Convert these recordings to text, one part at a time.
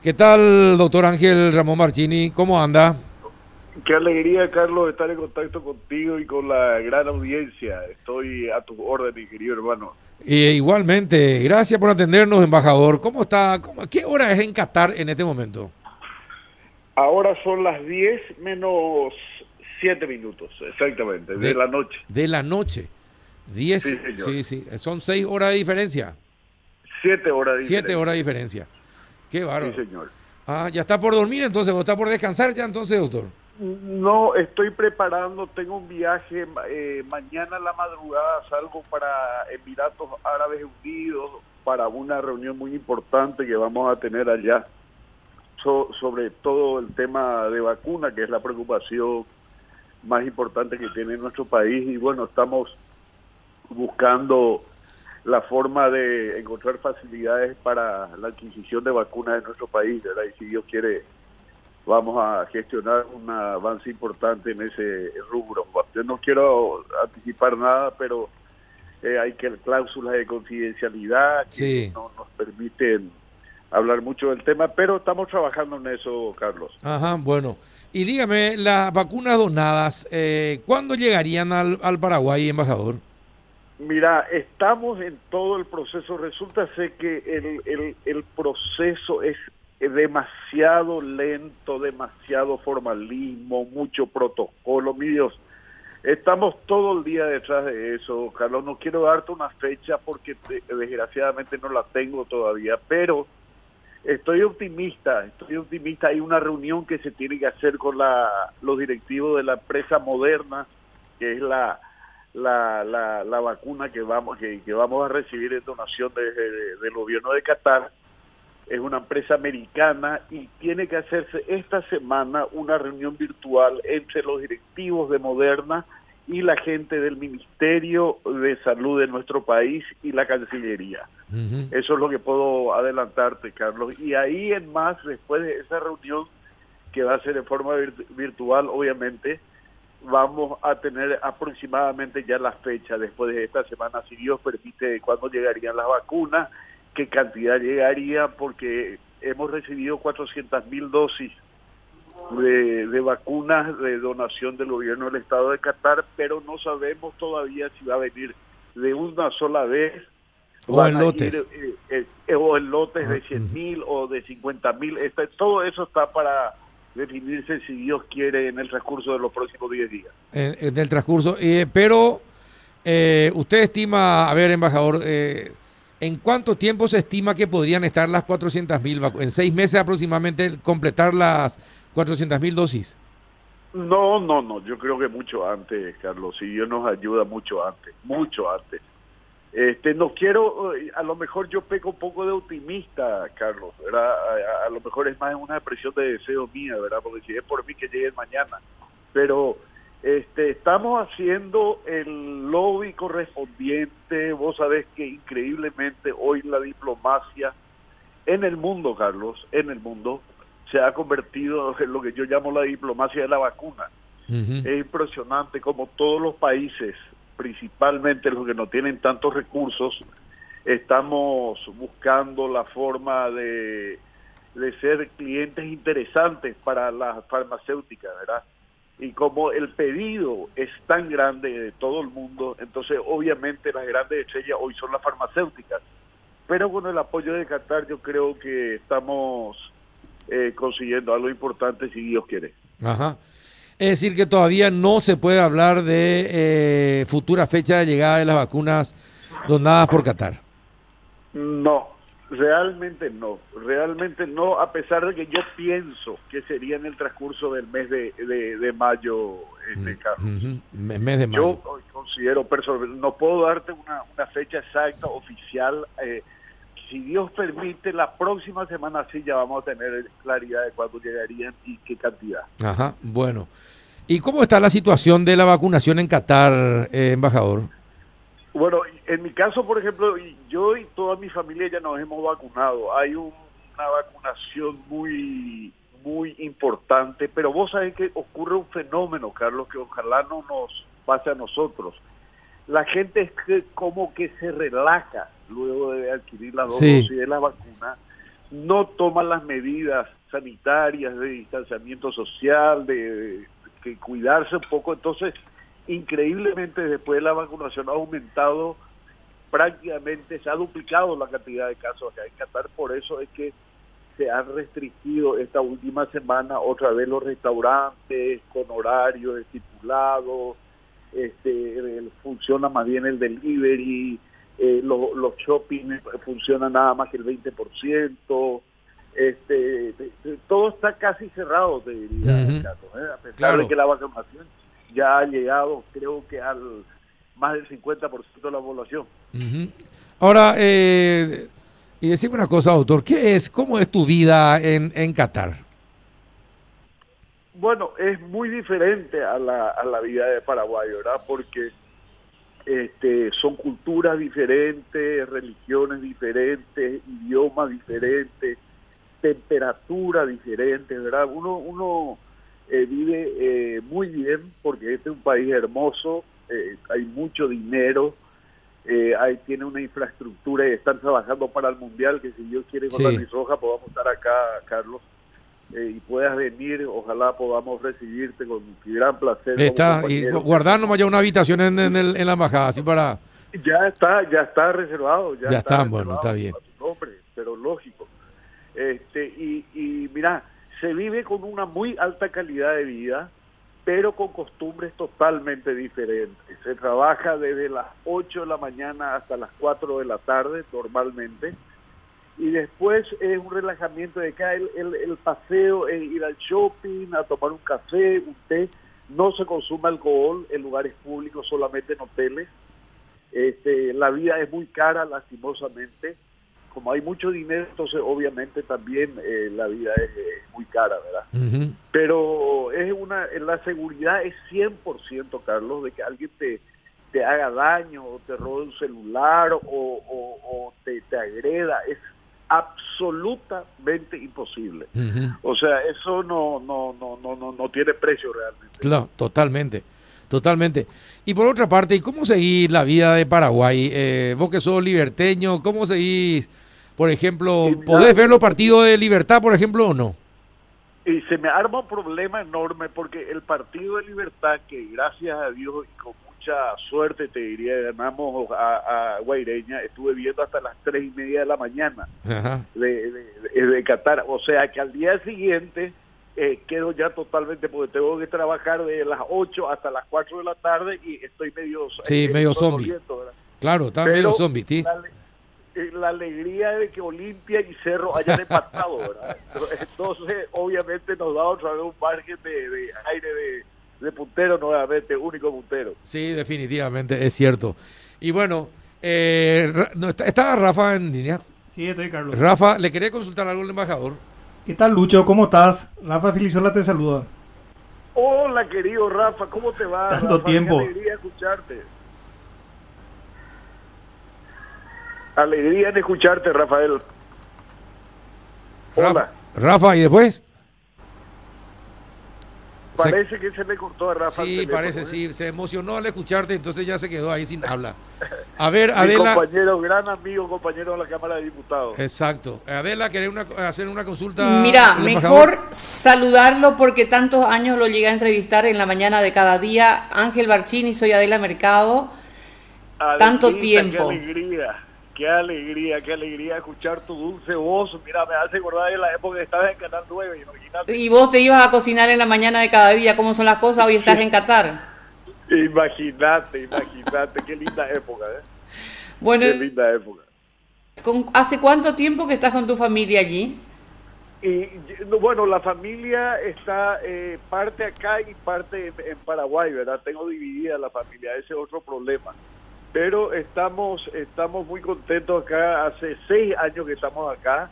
¿Qué tal, doctor Ángel Ramón Marchini? ¿Cómo anda? Qué alegría, Carlos, estar en contacto contigo y con la gran audiencia. Estoy a tu orden, mi querido hermano. igualmente, gracias por atendernos, embajador. ¿Cómo está? ¿Qué hora es en Qatar en este momento? Ahora son las 10 menos 7 minutos, exactamente, de, la noche. De la noche. 10, sí, sí, sí, son 6 horas de diferencia. 7 horas de diferencia. 7 horas de diferencia. Qué bárbaro. Sí, señor. Ah, ya está por dormir entonces, o está por descansar ya entonces, doctor. No, estoy preparando, tengo un viaje, eh, mañana a la madrugada salgo para Emiratos Árabes Unidos para una reunión muy importante que vamos a tener allá sobre todo el tema de vacuna, que es la preocupación más importante que tiene nuestro país y bueno, estamos buscando la forma de encontrar facilidades para la adquisición de vacunas en nuestro país, ¿verdad? Y si Dios quiere, vamos a gestionar un avance importante en ese rubro. Yo no quiero anticipar nada, pero eh, hay que cláusulas de confidencialidad que no nos permiten hablar mucho del tema, pero estamos trabajando en eso, Carlos. Ajá, bueno. Y dígame, las vacunas donadas, eh, ¿cuándo llegarían al, al Paraguay, embajador? Mira, estamos en todo el proceso. Resulta ser que el, el, el proceso es demasiado lento, demasiado formalismo, mucho protocolo. Mi Dios, estamos todo el día detrás de eso, Carlos. No quiero darte una fecha porque desgraciadamente no la tengo todavía, pero estoy optimista, estoy optimista. Hay una reunión que se tiene que hacer con la, los directivos de la empresa moderna, que es la la, la, la vacuna que vamos que, vamos a recibir en donación del gobierno de Qatar es una empresa americana y tiene que hacerse esta semana una reunión virtual entre los directivos de Moderna y la gente del Ministerio de Salud de nuestro país y la Cancillería. Eso es lo que puedo adelantarte, Carlos. Y ahí en más, después de esa reunión que va a ser en forma virtual, obviamente, vamos a tener aproximadamente ya la fecha después de esta semana, si Dios permite, cuándo llegarían las vacunas, qué cantidad llegaría, porque hemos recibido 400 mil dosis de, de, vacunas de donación del gobierno del Estado de Qatar, pero no sabemos todavía si va a venir de una sola vez. O en lotes. Eh, eh, o en lotes de 100 mil o de 50 mil. Todo eso está para definirse si Dios quiere en el transcurso de los próximos 10 días. En, el transcurso, eh, pero eh, usted estima, a ver, embajador, eh, ¿en cuánto tiempo se estima que podrían estar las 400 mil ¿En seis meses aproximadamente completar las 400 mil dosis? No, no, no, yo creo que mucho antes, Carlos, si Dios nos ayuda mucho antes, mucho antes. Este, no quiero, eh, a lo mejor yo peco un poco de optimista, Carlos, ¿verdad? A, lo mejor es más una expresión de deseo mía, ¿verdad? Porque si es por mí que llegue mañana. Pero este, estamos haciendo el lobby correspondiente. Vos sabés que increíblemente hoy la diplomacia en el mundo, Carlos, en el mundo, se ha convertido en lo que yo llamo la diplomacia de la vacuna. Es impresionante como todos los países principalmente los que no tienen tantos recursos, estamos buscando la forma de, de ser clientes interesantes para las farmacéuticas, ¿verdad? Y como el pedido es tan grande de todo el mundo, entonces obviamente las grandes estrellas hoy son las farmacéuticas. Pero con el apoyo de Qatar yo creo que estamos eh, consiguiendo algo importante si Dios quiere. Ajá. Es decir, que todavía no se puede hablar de eh, futura fecha de llegada de las vacunas donadas por Qatar. No, realmente no, realmente no, a pesar de que yo pienso que sería en el transcurso del mes de, de, mayo, este caso. mes de mayo. Yo considero, no puedo darte una, una fecha exacta, oficial. Eh, si Dios permite, la próxima semana sí ya vamos a tener claridad de cuándo llegarían y qué cantidad. Ajá, bueno. ¿Y cómo está la situación de la vacunación en Qatar, eh, embajador? Bueno, en mi caso, por ejemplo, yo y toda mi familia ya nos hemos vacunado. Hay una vacunación muy muy importante, pero vos sabés que ocurre un fenómeno, Carlos, que ojalá no nos pase a nosotros. La gente es que como que se relaja luego de adquirir la dosis de la vacuna, no toman las medidas sanitarias de distanciamiento social, de, que cuidarse un poco. Entonces, increíblemente después de la vacunación ha aumentado prácticamente, se ha duplicado la cantidad de casos que hay que Qatar, por eso es que se han restringido esta última semana otra vez los restaurantes con horarios estipulados, funciona más bien el delivery, eh, los shopping funcionan nada más que el 20%, este, todo está casi cerrado, te diría, ¿eh? a pesar de que la vacunación ya ha llegado, creo que al más del 50% de la población. Ahora, eh, y decime una cosa, doctor, ¿qué es, cómo es tu vida en, en Qatar? Bueno, es muy diferente a la, a la vida de Paraguay, ¿verdad? Porque este, son culturas diferentes, religiones diferentes, idiomas diferentes, temperatura diferente, ¿verdad? Uno, uno eh, vive eh, muy bien porque este es un país hermoso, eh, hay mucho dinero, hay, tiene una infraestructura y están trabajando para el Mundial, que si Dios quiere con la Roja podamos estar acá, Carlos. Y puedas venir, ojalá podamos recibirte con gran placer. Está, y ya una habitación en, en, la embajada, así para... Ya está, ya está reservado. Ya, ya está, bueno, está bien. pero lógico. Este, y, y mira, se vive con una muy alta calidad de vida, pero con costumbres totalmente diferentes. Se trabaja desde las 8 de la mañana hasta las 4 de la tarde normalmente, y después es un relajamiento de acá, el, el, paseo, ir al shopping, a tomar un café, un té, no se consume alcohol en lugares públicos, solamente en hoteles. Este, la vida es muy cara, lastimosamente como hay mucho dinero, entonces obviamente también eh, la vida es muy cara, ¿verdad? Pero es una, la seguridad es 100%, Carlos, de que alguien te, te haga daño o te robe un celular o, o, te, te, agreda, es absolutamente imposible. O sea, eso no, no, no, no, no, no tiene precio realmente. Claro, totalmente. Totalmente. Y por otra parte, ¿cómo seguir la vida de Paraguay? Eh, vos que sos liberteño, ¿cómo seguís por ejemplo, ¿podés ver los partidos de Libertad, por ejemplo, o no? Y se me arma un problema enorme porque el Partido de Libertad, que gracias a Dios y con mucha suerte, te diría, ganamos a, a Guaireña, estuve viendo hasta las tres y media de la mañana De, de, Qatar. O sea que al día siguiente eh, quedo ya totalmente, porque tengo que trabajar de las 8 hasta las 4 de la tarde y estoy medio... Sí, eh, medio zombie. Claro, está medio zombie, sí la alegría de que Olimpia y Cerro hayan empatado, ¿verdad? Entonces, obviamente nos da otra vez un margen de, aire de, puntero nuevamente, único puntero. Sí, definitivamente, es cierto. Y bueno, eh, ¿está Rafa en línea? Sí, estoy Carlos. Rafa, le quería consultar algo al embajador. ¿Qué tal, Lucho? ¿Cómo estás? Rafa Filizola te saluda. Hola, querido Rafa, ¿cómo te va? Tanto tiempo. Qué alegría escucharte. Alegría de escucharte, Rafael. Hola. Rafa, ¿y después? Parece que se le cortó a Rafa. Sí, parece, ¿eh? sí. Se emocionó al escucharte, entonces ya se quedó ahí sin habla. A ver, Mi Adela. compañero, gran amigo, compañero de la Cámara de Diputados. Exacto. Adela, ¿querés hacer una consulta? Mira, mejor saludarlo porque tantos años lo llegué a entrevistar en la mañana de cada día. Ángel Barchini, soy Adela Mercado. Tanto tiempo. Qué alegría. Qué alegría, qué alegría escuchar tu dulce voz. Mira, me hace acordar de la época que estabas en Canal 9, imagínate. Y vos te ibas a cocinar en la mañana de cada día, ¿cómo son las cosas? Hoy estás en Qatar. Imagínate, imagínate, qué linda época, ¿eh? Bueno, qué linda época. ¿Hace cuánto tiempo que estás con tu familia allí? Y bueno, la familia está eh, parte acá y parte en Paraguay, ¿verdad? Tengo dividida la familia, ese es otro problema pero estamos estamos muy contentos acá. Hace seis años que estamos acá.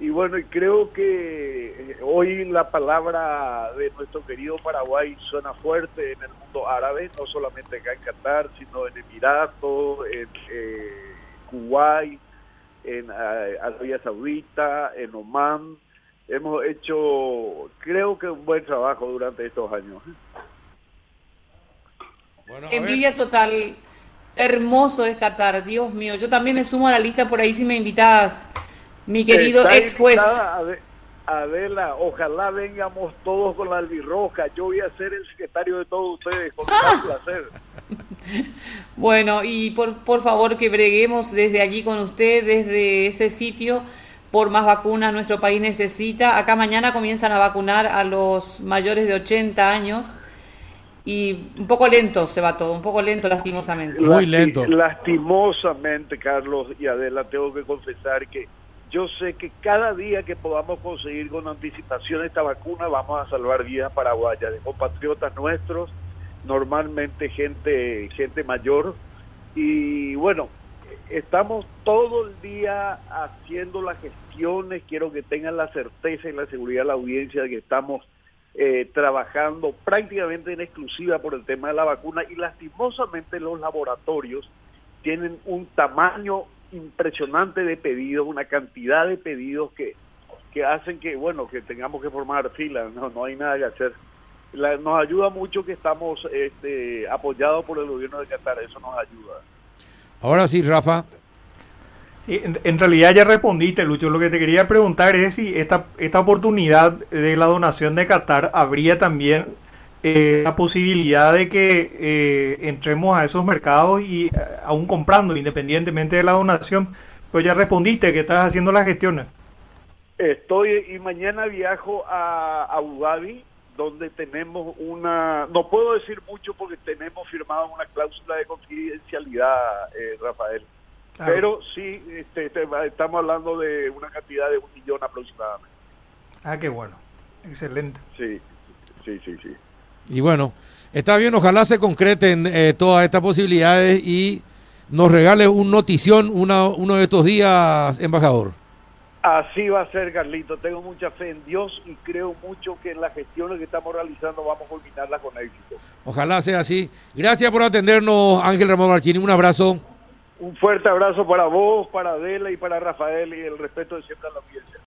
Y bueno y creo que eh, hoy la palabra de nuestro querido Paraguay suena fuerte en el mundo árabe no solamente acá en Qatar sino en Emiratos en eh, Kuwait en eh, Arabia Saudita en Oman hemos hecho creo que un buen trabajo durante estos años Envidia total Hermoso es Qatar, Dios mío. Yo también me sumo a la lista por ahí si me invitas Mi querido ex juez. Adela, ojalá vengamos todos con la albirroja. Yo voy a ser el secretario de todos ustedes, con ah. placer. Bueno, y por, por favor que breguemos desde allí con usted, desde ese sitio, por más vacunas nuestro país necesita. Acá mañana comienzan a vacunar a los mayores de 80 años y un poco lento se va todo, un poco lento lastimosamente. Muy lento. Lastimosamente, Carlos y Adela, tengo que confesar que yo sé que cada día que podamos conseguir con anticipación esta vacuna vamos a salvar vidas paraguayas de compatriotas nuestros, normalmente gente, gente mayor. Y bueno, estamos todo el día haciendo las gestiones, quiero que tengan la certeza y la seguridad de la audiencia de que estamos eh, trabajando prácticamente en exclusiva por el tema de la vacuna y lastimosamente los laboratorios tienen un tamaño impresionante de pedidos, una cantidad de pedidos que, que hacen que, bueno, que tengamos que formar filas, no, no hay nada que hacer. nos ayuda mucho que estamos este, apoyados por el gobierno de Qatar, eso nos ayuda. Ahora sí, Rafa. Sí, en, realidad ya respondiste, Lucho. Lo que te quería preguntar es si esta, esta oportunidad de la donación de Qatar habría también eh, la posibilidad de que eh, entremos a esos mercados y eh, aún comprando, independientemente de la donación, pues ya respondiste que estás haciendo las gestiones. Estoy y mañana viajo a Abu Dhabi, donde tenemos una, no puedo decir mucho porque tenemos firmado una cláusula de confidencialidad, Rafael, pero sí este, estamos hablando de una cantidad de un millón aproximadamente. Ah, qué bueno, excelente. Sí, sí, sí, sí. Y bueno, está bien, ojalá se concreten eh, todas estas posibilidades y nos regale un notición uno de estos días, embajador. Así va a ser, Carlito. Tengo mucha fe en Dios y creo mucho que en las gestiones que estamos realizando vamos a culminarlas con éxito. Ojalá sea así. Gracias por atendernos, Ángel Ramón Marchini. Un abrazo. Un fuerte abrazo para vos, para Adela y para Rafael y el respeto de siempre a la audiencia.